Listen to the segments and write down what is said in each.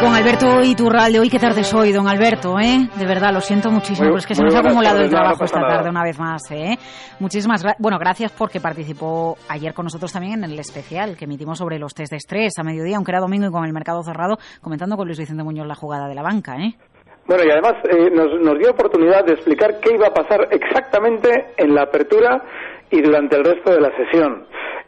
Con Alberto Iturralde, hoy qué tarde soy, don Alberto, ¿eh? De verdad, lo siento muchísimo, pero es que se nos ha acumulado el trabajo esta tarde una vez más, ¿eh? Muchísimas gracias. Bueno, gracias porque participó ayer con nosotros también en el especial que emitimos sobre los test de estrés a mediodía, aunque era domingo y con el mercado cerrado, comentando con Luis Vicente Muñoz la jugada de la banca, ¿eh? Bueno, y además eh, nos, nos dio oportunidad de explicar qué iba a pasar exactamente en la apertura y durante el resto de la sesión.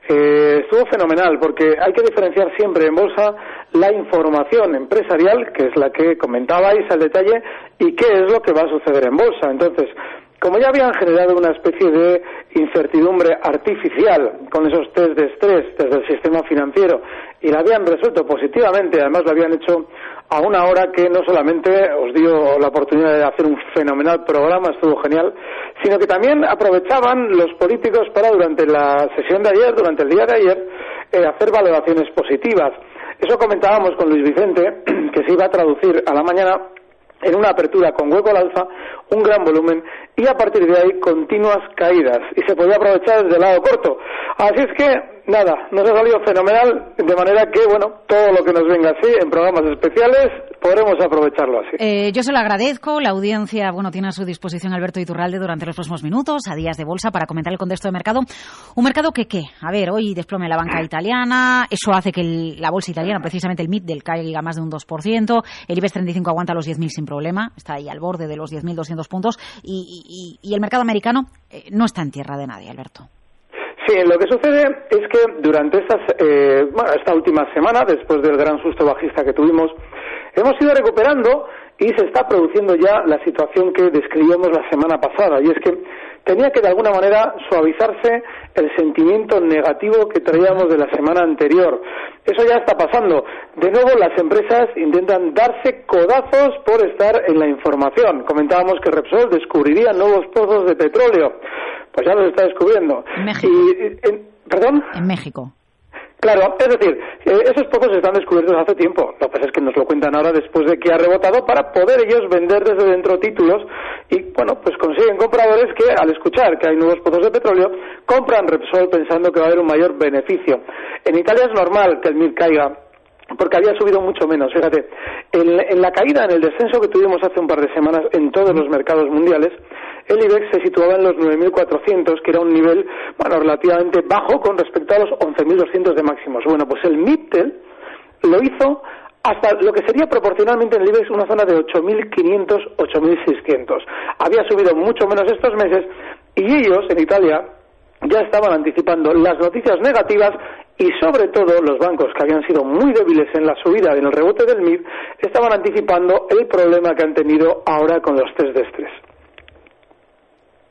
Eh, estuvo fenomenal porque hay que diferenciar siempre en bolsa la información empresarial, que es la que comentabais al detalle, y qué es lo que va a suceder en bolsa. Entonces, como ya habían generado una especie de incertidumbre artificial con esos test de estrés desde el sistema financiero y la habían resuelto positivamente, además lo habían hecho a una hora que no solamente os dio la oportunidad de hacer un fenomenal programa, estuvo genial, sino que también aprovechaban los políticos para durante la sesión de ayer, durante el día de ayer, eh, hacer valoraciones positivas. Eso comentábamos con Luis Vicente, que se iba a traducir a la mañana en una apertura con hueco al alza, un gran volumen y a partir de ahí continuas caídas y se podía aprovechar desde el lado corto. Así es que nada, nos ha salido fenomenal, de manera que, bueno, todo lo que nos venga así en programas especiales podremos aprovecharlo así. Eh, yo se lo agradezco. La audiencia, bueno, tiene a su disposición Alberto Iturralde durante los próximos minutos, a días de bolsa, para comentar el contexto de mercado. Un mercado que, ¿qué? A ver, hoy desplome la banca italiana, eso hace que la bolsa italiana, precisamente el MIT del caiga más de un 2%, el IBEX 35 aguanta los 10.000 sin problema, está ahí al borde de los 10.200 puntos, y, y- y el mercado americano eh, no está en tierra de nadie, Alberto. Sí, lo que sucede es que durante estas, eh, bueno, esta última semana, después del gran susto bajista que tuvimos, hemos ido recuperando y se está produciendo ya la situación que describíamos la semana pasada, y es que tenía que de alguna manera suavizarse el sentimiento negativo que traíamos de la semana anterior. Eso ya está pasando. De nuevo, las empresas intentan darse codazos por estar en la información. Comentábamos que Repsol descubriría nuevos pozos de petróleo. Pues ya los está descubriendo. En México. Y, en- ¿Perdón? En México. Claro, es decir, eh, esos pozos están descubiertos hace tiempo. Lo que pasa es que nos lo cuentan ahora después de que ha rebotado para poder ellos vender desde dentro títulos y, bueno, pues consiguen compradores que al escuchar que hay nuevos pozos de petróleo compran Repsol pensando que va a haber un mayor beneficio. En Italia es normal que el MIR caiga porque había subido mucho menos. Fíjate, en, en la caída, en el descenso que tuvimos hace un par de semanas en todos los mercados mundiales, el IBEX se situaba en los 9.400, que era un nivel, bueno, relativamente bajo con respecto a los 11.200 de máximos. Bueno, pues el MIPTEL lo hizo hasta lo que sería proporcionalmente en el IBEX una zona de 8.500, 8.600. Había subido mucho menos estos meses y ellos, en Italia, ya estaban anticipando las noticias negativas y sobre todo los bancos que habían sido muy débiles en la subida en el rebote del MIB estaban anticipando el problema que han tenido ahora con los test de estrés.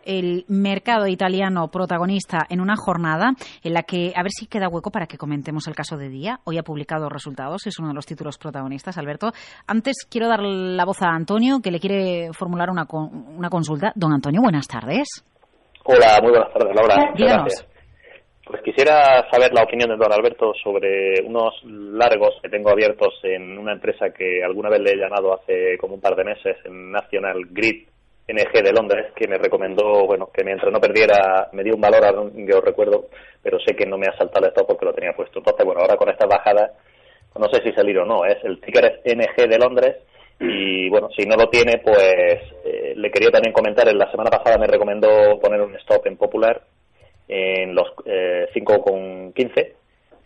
El mercado italiano protagonista en una jornada en la que, a ver si queda hueco para que comentemos el caso de día. Hoy ha publicado resultados, es uno de los títulos protagonistas, Alberto. Antes quiero dar la voz a Antonio, que le quiere formular una, una consulta. Don Antonio, buenas tardes. Hola, muy buenas tardes, Laura. Díganos. Gracias. Pues quisiera saber la opinión de don Alberto sobre unos largos que tengo abiertos en una empresa que alguna vez le he llamado hace como un par de meses, en National Grid NG de Londres, que me recomendó, bueno, que mientras no perdiera, me dio un valor, yo recuerdo, pero sé que no me ha saltado esto porque lo tenía puesto. Entonces, bueno, ahora con esta bajada, no sé si salir o no, es el ticker es NG de Londres y bueno, si no lo tiene, pues eh, le quería también comentar, en la semana pasada me recomendó poner un stop en Popular en los eh, 5,15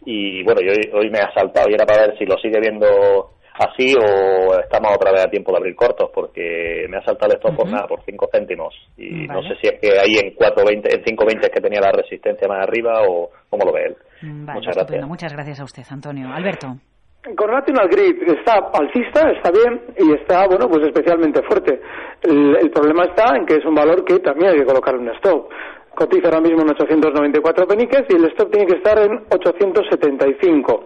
y bueno, yo hoy, hoy me ha saltado y era para ver si lo sigue viendo así o estamos otra vez a tiempo de abrir cortos porque me ha saltado el stop por nada, por 5 céntimos y no sé si es que ahí en 4.20, en 5.20 es que tenía la resistencia más arriba o cómo lo ve él. Vale, Muchas estupendo. gracias. Muchas gracias a usted, Antonio. Alberto. Con National Grid está alcista, está bien y está, bueno, pues especialmente fuerte. El, el problema está en que es un valor que también hay que colocar en stop. Cotiza ahora mismo en 894 peniques y el stop tiene que estar en 875.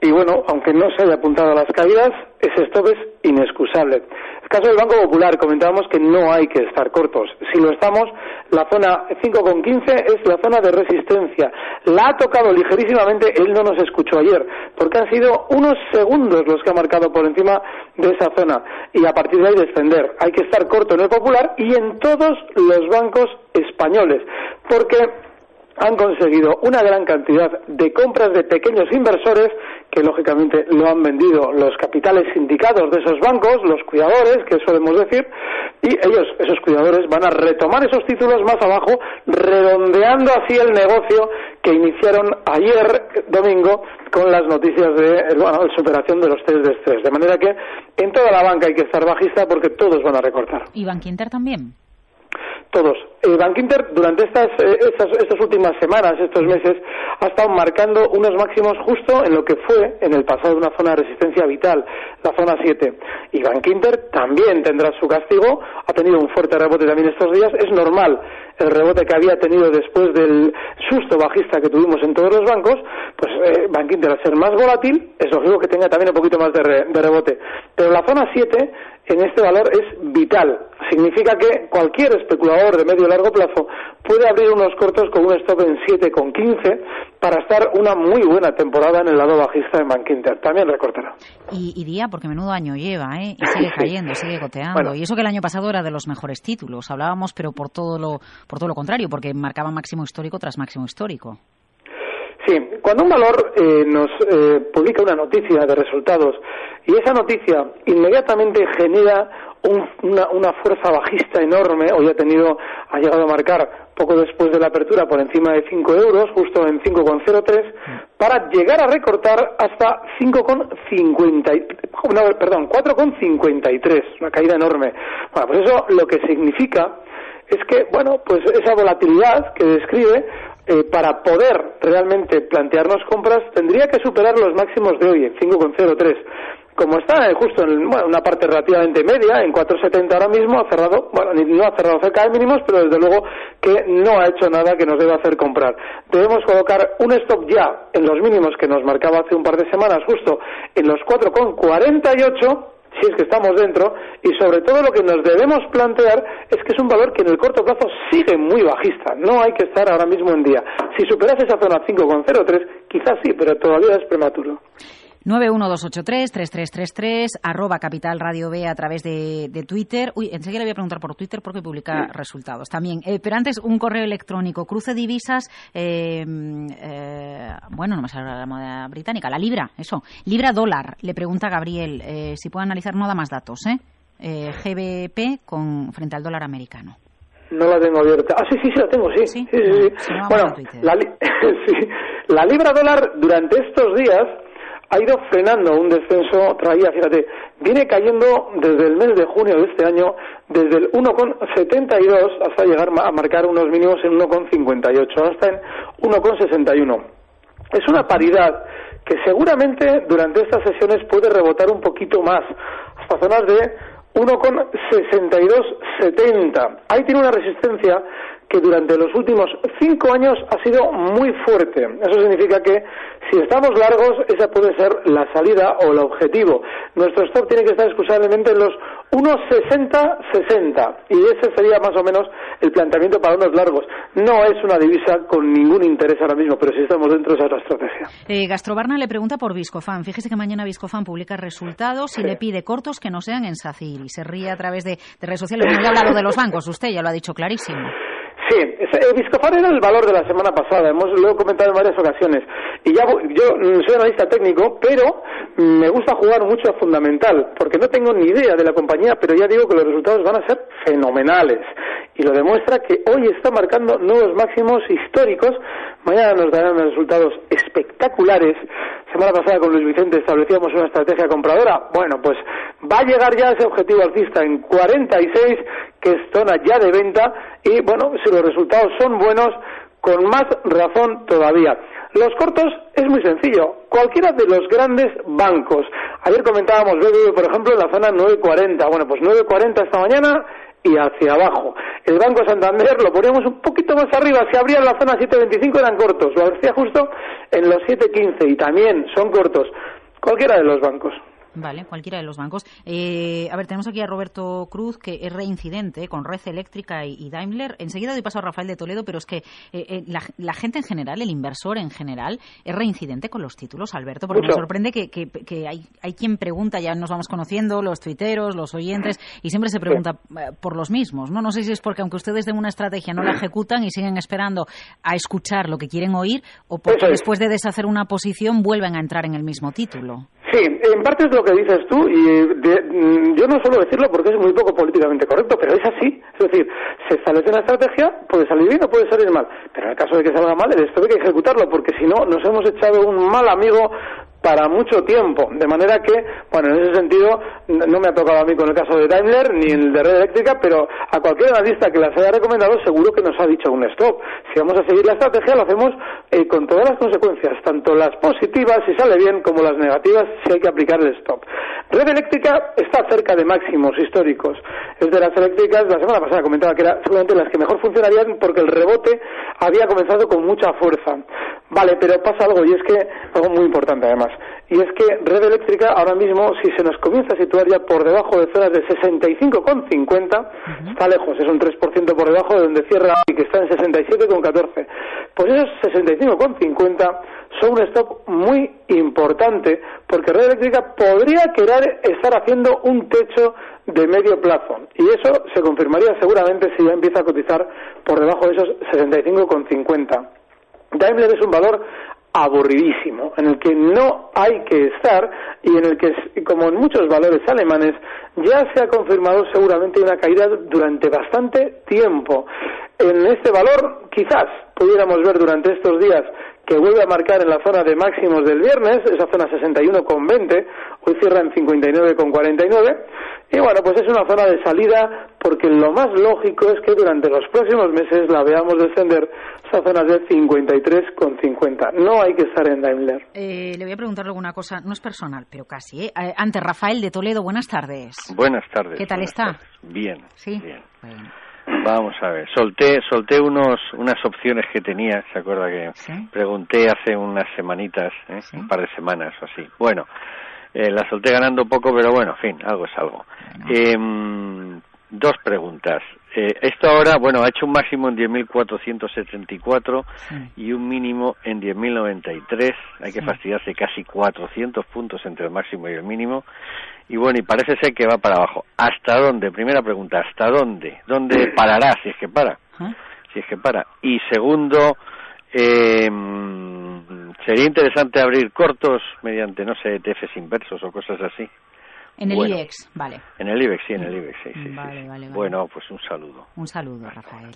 Y bueno, aunque no se haya apuntado a las caídas, ese stop es inexcusable. El caso del Banco Popular, comentábamos que no hay que estar cortos. Si lo estamos, la zona 5,15 es la zona de resistencia. La ha tocado ligerísimamente, él no nos escuchó ayer, porque han sido unos segundos los que ha marcado por encima de esa zona. Y a partir de ahí descender. Hay que estar corto en el Popular y en todos los bancos españoles. Porque han conseguido una gran cantidad de compras de pequeños inversores que lógicamente lo han vendido los capitales sindicados de esos bancos, los cuidadores, que solemos decir, y ellos, esos cuidadores, van a retomar esos títulos más abajo, redondeando así el negocio que iniciaron ayer domingo con las noticias de la superación de los test de estrés. De manera que en toda la banca hay que estar bajista porque todos van a recortar. ¿Y Bankinter también? Todos. Eh, Bank Inter durante estas, eh, estas, estas, últimas semanas, estos meses, ha estado marcando unos máximos justo en lo que fue en el pasado una zona de resistencia vital, la zona 7. Y Bank Inter también tendrá su castigo, ha tenido un fuerte rebote también estos días, es normal el rebote que había tenido después del susto bajista que tuvimos en todos los bancos, pues eh, Bank Inter al ser más volátil, es lógico que tenga también un poquito más de, de rebote. Pero la zona 7 en este valor es vital. Significa que cualquier especulador de medio y largo plazo puede abrir unos cortos con un stop en 7,15 para estar una muy buena temporada en el lado bajista de Bank Inter. También recortará. Y, y día, porque menudo año lleva, ¿eh? Y sigue cayendo, sigue goteando. Y eso que el año pasado era de los mejores títulos. Hablábamos, pero por todo lo, por todo lo contrario, porque marcaba máximo histórico tras máximo histórico. Cuando un valor eh, nos eh, publica una noticia de resultados y esa noticia inmediatamente genera una, una, fuerza bajista enorme, hoy ha tenido, ha llegado a marcar poco después de la apertura por encima de 5 euros, justo en 5,03, para llegar a recortar hasta 5,50, no, perdón, 4,53, una caída enorme. Bueno, pues eso lo que significa es que, bueno, pues esa volatilidad que describe eh, para poder realmente plantearnos compras tendría que superar los máximos de hoy en 5,03. Como está eh, justo en una parte relativamente media, en 4,70 ahora mismo, ha cerrado, bueno, no ha cerrado cerca de mínimos, pero desde luego que no ha hecho nada que nos deba hacer comprar. Debemos colocar un stop ya en los mínimos que nos marcaba hace un par de semanas, justo en los 4,48 si es que estamos dentro, y sobre todo lo que nos debemos plantear es que es un valor que en el corto plazo sigue muy bajista, no hay que estar ahora mismo en día. Si superas esa zona 5,03, quizás sí, pero todavía es prematuro. 91283-3333, arroba Capital Radio B a través de, Twitter. Uy, enseguida le voy a preguntar por Twitter porque publica resultados también. Eh, pero antes, un correo electrónico. Cruce divisas, eh, eh, bueno, no me sale la moneda británica, la libra, eso. Libra dólar, le pregunta Gabriel si puede analizar, no da más datos, ¿eh? GBP con, frente al dólar americano. No la tengo abierta. Ah, sí, sí, sí, la tengo, sí. Sí, sí, sí. bueno, la, la libra dólar durante estos días ha ido frenando un descenso, traía, fíjate, viene cayendo desde el mes de junio de este año, desde el 1,72 hasta llegar a marcar unos mínimos en 1,58, hasta en 1,61. Es una paridad que seguramente durante estas sesiones puede rebotar un poquito más, hasta zonas de 1,6270. Ahí tiene una resistencia que durante los últimos cinco años ha sido muy fuerte. Eso significa que si estamos largos, esa puede ser la salida o el objetivo. Nuestro stop tiene que estar exclusivamente en los 1,60-60 y ese sería más o menos el planteamiento para unos largos. No es una divisa con ningún interés ahora mismo, pero si estamos dentro esa es la estrategia. Eh, Gastrobarna le pregunta por Viscofan. Fíjese que mañana Viscofan publica resultados y le pide cortos que no sean en SACIR y se ríe a través de, redes sociales. No ha hablado de los bancos, usted ya lo ha dicho clarísimo. Sí, Viscofan era el valor de la semana pasada, hemos lo he comentado en varias ocasiones. Y ya yo soy analista técnico, pero me gusta jugar mucho a fundamental, porque no tengo ni idea de la compañía, pero ya digo que los resultados van a ser fenomenales. Y lo demuestra que hoy está marcando nuevos máximos históricos. Mañana nos darán resultados espectaculares. Semana pasada con Luis Vicente establecíamos una estrategia compradora. Bueno, pues va a llegar ya ese objetivo alcista en 46, que es zona ya de venta. Y bueno, si los resultados son buenos, con más razón todavía. Los cortos es muy sencillo. Cualquiera de los grandes bancos. Ayer comentábamos por ejemplo, en la zona 940. Bueno, pues 940 esta mañana y hacia abajo. El Banco Santander lo poníamos un poquito más arriba, si abría la zona 7.25 eran cortos, lo hacía justo en los 7.15 y también son cortos. Cualquiera de los bancos. Vale, cualquiera de los bancos. Eh, a ver, tenemos aquí a Roberto Cruz, que es reincidente con Red Eléctrica y, Daimler. Enseguida doy paso a Rafael de Toledo, pero es que eh, eh, la, gente en general, el inversor en general, es reincidente con los títulos, Alberto, porque me sorprende que, que, hay, hay, quien pregunta, ya nos vamos conociendo, los tuiteros, los oyentes, y siempre se pregunta por los mismos, ¿no? No sé si es porque aunque ustedes den una estrategia no la ejecutan y siguen esperando a escuchar lo que quieren oír, o porque después de deshacer una posición vuelven a entrar en el mismo título. Sí, en parte es lo que dices tú y mm, yo no suelo decirlo porque es muy poco políticamente correcto, pero es así. Es decir, se establece una estrategia, puede salir bien o puede salir mal, pero en el caso de que salga mal, esto hay que ejecutarlo porque si no nos hemos echado un mal amigo para mucho tiempo. De manera que, bueno, en ese sentido, no me ha tocado a mí con el caso de Daimler ni el de Red Eléctrica, pero a cualquier analista que las haya recomendado seguro que nos ha dicho un stop. Si vamos a seguir la estrategia, lo hacemos eh, con todas las consecuencias, tanto las positivas, si sale bien, como las negativas, si hay que aplicar el stop. Red Eléctrica está cerca de máximos históricos. Es de las eléctricas, la semana pasada comentaba que era seguramente las que mejor funcionarían porque el rebote había comenzado con mucha fuerza. Vale, pero pasa algo y es que, algo muy importante además, y es que Red Eléctrica ahora mismo, si se nos comienza a situar ya por debajo de zonas de 65,50, está lejos, es un 3% por debajo de donde cierra y que está en 67,14. Pues esos 65,50 son un stop muy importante porque Red Eléctrica podría querer estar haciendo un techo de medio plazo y eso se confirmaría seguramente si ya empieza a cotizar por debajo de esos 65,50. Daimler es un valor aburridísimo, en el que no hay que estar y en el que, como en muchos valores alemanes, ya se ha confirmado seguramente una caída durante bastante tiempo. En este valor, quizás pudiéramos ver durante estos días que vuelve a marcar en la zona de máximos del viernes, esa zona 61,20, hoy cierra en 59,49, y bueno, pues es una zona de salida porque lo más lógico es que durante los próximos meses la veamos descender a zonas de 53,50. No hay que estar en Daimler. Eh, le voy a preguntar alguna cosa, no es personal, pero casi. ¿eh? eh ante Rafael de Toledo, buenas tardes. Buenas tardes. ¿Qué tal está? Bien. Sí. Bien. Vamos a ver, solté, solté unos, unas opciones que tenía, ¿se acuerda que pregunté hace unas semanitas, ¿eh? un par de semanas o así? Bueno, eh, la solté ganando poco, pero bueno, en fin, algo es algo. Em, dos preguntas. Eh, esto ahora, bueno, ha hecho un máximo en 10.474 y un mínimo en 10.093. Hay que fastidiarse casi 400 puntos entre el máximo y el mínimo. Y bueno, y parece ser que va para abajo. ¿Hasta dónde? Primera pregunta, ¿hasta dónde? ¿Dónde parará si es que para? Si es que para. Y segundo, eh, sería interesante abrir cortos mediante, no sé, ETFs inversos o cosas así. En el IBEX, vale. En el IBEX, sí, en el IBEX, sí, sí, vale, Vale, Bueno, pues un saludo. Un saludo, Rafael.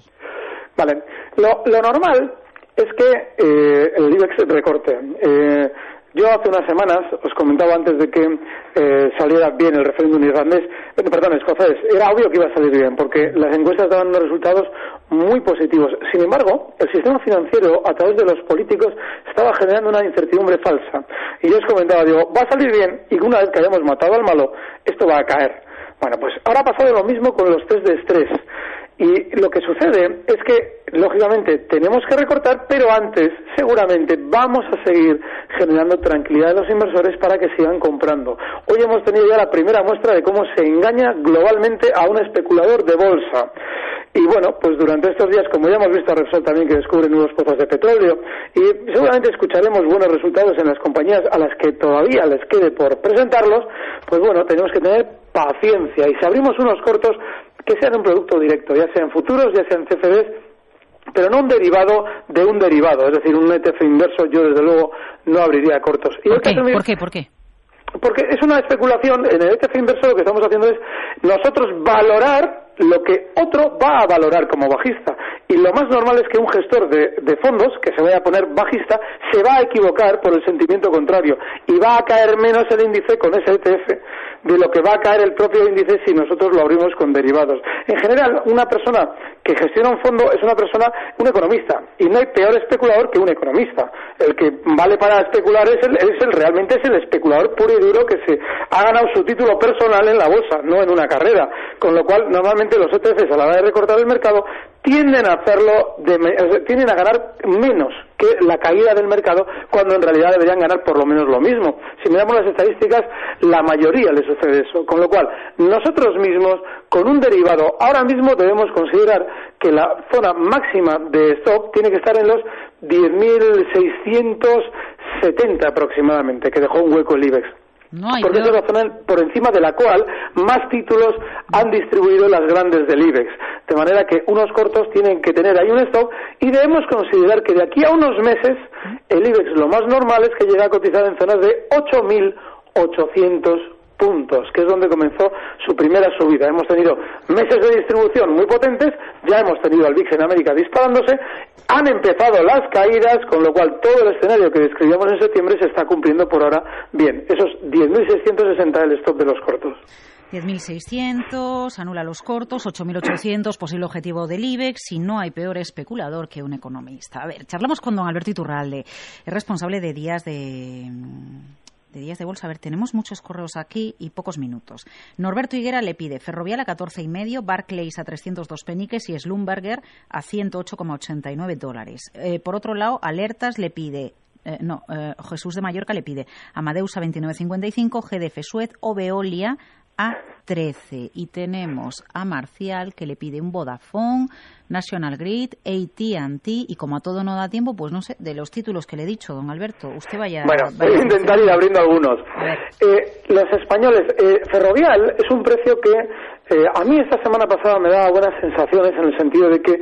Vale, lo, lo normal es que eh, el IBEX recorte. Eh, yo hace unas semanas os comentaba antes de que eh, saliera bien el referéndum irlandés, eh, perdón, escocés, era obvio que iba a salir bien porque las encuestas daban unos resultados muy positivos. Sin embargo, el sistema financiero a través de los políticos estaba generando una incertidumbre falsa. Y yo os comentaba, digo, va a salir bien y una vez que hayamos matado al malo, esto va a caer. Bueno, pues ahora ha pasado lo mismo con los test de estrés. Y lo que sucede es que, lógicamente, tenemos que recortar, pero antes, seguramente, vamos a seguir generando tranquilidad a los inversores para que sigan comprando. Hoy hemos tenido ya la primera muestra de cómo se engaña globalmente a un especulador de bolsa. Y bueno, pues durante estos días, como ya hemos visto a Repsol también que descubre nuevos pozos de petróleo, y seguramente escucharemos buenos resultados en las compañías a las que todavía les quede por presentarlos, pues bueno, tenemos que tener paciencia. Y si abrimos unos cortos, que sean un producto directo, ya sean futuros, ya sean CFDs, pero no un derivado de un derivado, es decir, un ETF inverso yo desde luego no abriría cortos. ¿Por, qué? ¿Por qué? ¿Por qué? Porque es una especulación, en el ETF inverso lo que estamos haciendo es nosotros valorar lo que otro va a valorar como bajista. Y lo más normal es que un gestor de, fondos, que se vaya a poner bajista, se va a equivocar por el sentimiento contrario y va a caer menos el índice con ese ETF de lo que va a caer el propio índice si nosotros lo abrimos con derivados. En general, una persona que gestiona un fondo es una persona, un economista, y no hay peor especulador que un economista. El que vale para especular es el, es el realmente es el especulador puro y duro que se ha ganado su título personal en la bolsa, no en una carrera. Con lo cual, normalmente los ETFs a la hora de recortar el mercado tienden a hacerlo, tienden a ganar menos que la caída del mercado cuando en realidad deberían ganar por lo menos lo mismo. Si miramos las estadísticas, la mayoría le sucede eso. Con lo cual, nosotros mismos, con un derivado, ahora mismo debemos considerar que la zona máxima de stock tiene que estar en los 10.670 aproximadamente, que dejó un hueco el IBEX porque es la zona por encima de la cual más títulos han distribuido las grandes del IBEX. De manera que unos cortos tienen que tener ahí un stop y debemos considerar que de aquí a unos meses el IBEX lo más normal es que llegue a cotizar en zonas de 8.800 puntos, que es donde comenzó su primera subida. Hemos tenido meses de distribución muy potentes, ya hemos tenido al VIX en América disparándose, han empezado las caídas, con lo cual todo el escenario que describíamos en septiembre se está cumpliendo por ahora bien. Esos 10.660 el stop de los cortos. 10.600, anula los cortos, 8.800, posible objetivo del IBEX, si no hay peor especulador que un economista. A ver, charlamos con don Alberto Iturralde, es responsable de días de de días de bolsa. A ver, tenemos muchos correos aquí y pocos minutos. Norberto Higuera le pide Ferrovial a 14 y medio, Barclays a 302 peniques y Slumberger a 108,89 dólares. Eh, por otro lado, Alertas le pide eh, no, eh, Jesús de Mallorca le pide Amadeus a 29.55, GDF Suez o Veolia a 13. Y tenemos a Marcial que le pide un Vodafone, National Grid, AT&T y como a todo no da tiempo, pues no sé, de los títulos que le he dicho, don Alberto, usted vaya... Bueno, voy a intentar ir abriendo algunos. Eh, los españoles, eh, Ferrovial es un precio que eh, a mí esta semana pasada me daba buenas sensaciones en el sentido de que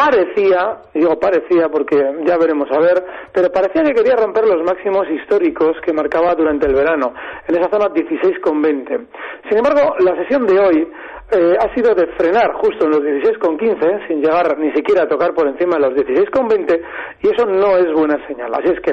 parecía, digo parecía porque ya veremos a ver, pero parecía que quería romper los máximos históricos que marcaba durante el verano, en esa zona 16,20. Sin embargo, la sesión de hoy eh, ha sido de frenar justo en los 16,15, sin llegar ni siquiera a tocar por encima de los 16,20, y eso no es buena señal. Así es que,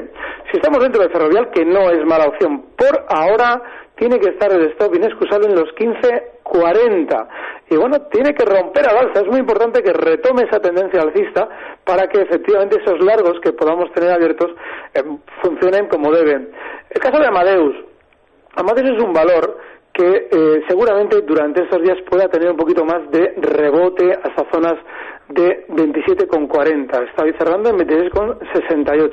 si estamos dentro de Ferrovial, que no es mala opción por ahora, tiene que estar el stop inexcusable en los 15.40. Y bueno, tiene que romper al alza. Es muy importante que retome esa tendencia alcista para que efectivamente esos largos que podamos tener abiertos eh, funcionen como deben. El caso de Amadeus. Amadeus es un valor que eh, seguramente durante estos días pueda tener un poquito más de rebote hasta zonas de 27,40. Está cerrando en 26,68.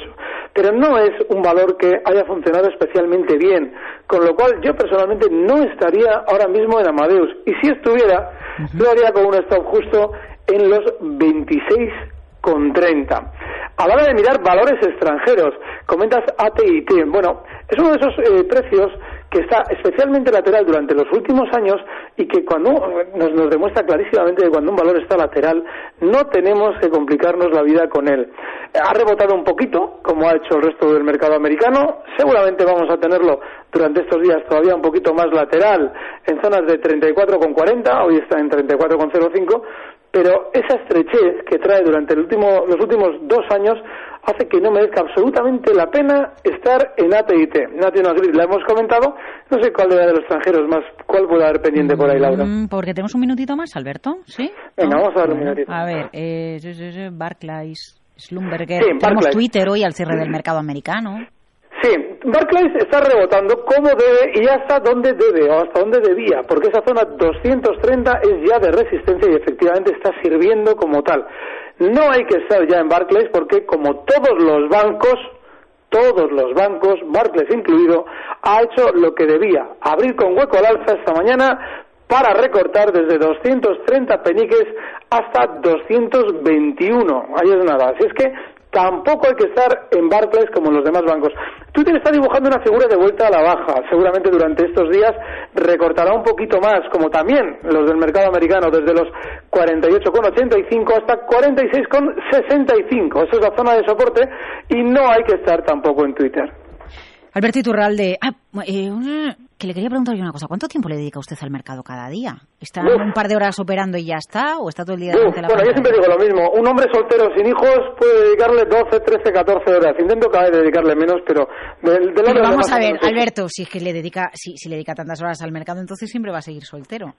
Pero no es un valor que haya funcionado especialmente bien. Con lo cual yo personalmente no estaría ahora mismo en Amadeus. Y si estuviera, lo haría con un stop justo en los 26,30. A la hora de mirar valores extranjeros, comentas AT&T. Bueno, es uno de esos eh, precios que está especialmente lateral durante los últimos años y que cuando nos, demuestra clarísimamente que cuando un valor está lateral no tenemos que complicarnos la vida con él. Ha rebotado un poquito, como ha hecho el resto del mercado americano. Seguramente vamos a tenerlo durante estos días todavía un poquito más lateral en zonas de 34,40, hoy está en 34,05, pero esa estrechez que trae durante los últimos dos años hace que no merezca absolutamente la pena estar en AT&T. National Grid la hemos comentado, no sé cuál de los extranjeros más, cuál puede haber pendiente por ahí, Laura. Mm, porque tenemos un minutito más, Alberto, ¿sí? Venga, vamos a dar un minutito. A ver, eh, Barclays, Slumberger, tenemos Twitter hoy al cierre del mercado americano. Sí, Barclays está rebotando como debe y hasta donde debe o hasta donde debía, porque esa zona 230 es ya de resistencia y efectivamente está sirviendo como tal. No hay que estar ya en Barclays porque como todos los bancos, todos los bancos, Barclays incluido, ha hecho lo que debía, abrir con hueco al alza esta mañana para recortar desde 230 peniques hasta 221. Ahí es nada. Así es que tampoco hay que estar en Barclays como en los demás bancos. Twitter está dibujando una figura de vuelta a la baja. Seguramente durante estos días recortará un poquito más, como también los del mercado americano, desde los 48,85 hasta 46,65. Esa es la zona de soporte y no hay que estar tampoco en Twitter. Alberto Iturralde, ah, eh, que le quería preguntar yo una cosa. ¿Cuánto tiempo le dedica usted al mercado cada día? ¿Está un par de horas operando y ya está? ¿O está todo el día delante la Bueno, yo siempre digo lo mismo. Un hombre soltero sin hijos puede dedicarle 12, 13, 14 horas. Intento cada vez dedicarle menos, pero... De, pero vamos a ver, Alberto, si es que le dedica, si, si le dedica tantas horas al mercado, entonces siempre va a seguir soltero.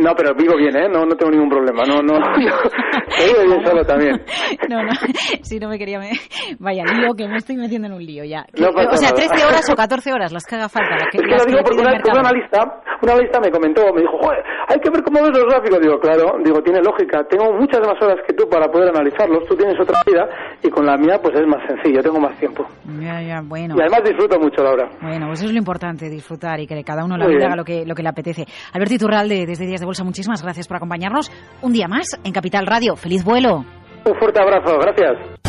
No, pero vivo bien, ¿eh? No, no tengo ningún problema. No, no. vivo bien solo también. No, no. Si no me quería. Me... Vaya lío, que me estoy metiendo en un lío ya. o sea, 13 horas o 14 horas, las que haga falta. Las que, es que lo digo porque una, una, analista, una analista me comentó, me dijo, joder, hay que ver cómo ves los gráficos. Digo, claro, digo, tiene lógica. Tengo muchas más horas que tú para poder analizarlos. Tú tienes otra vida y con la mía, pues es más sencillo. Tengo más tiempo. Ya, ya, bueno. Y además disfruto mucho, Laura. Bueno, pues eso es lo importante, disfrutar y que cada uno la vida haga lo que, lo que le apetece. Alberto Iturralde, desde Días de Bolsa, muchísimas gracias por acompañarnos un día más en Capital Radio. ¡Feliz vuelo! Un fuerte abrazo, gracias.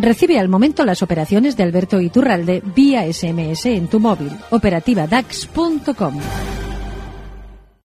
Recibe al momento las operaciones de Alberto Iturralde vía SMS en tu móvil. Operativa DAX.com.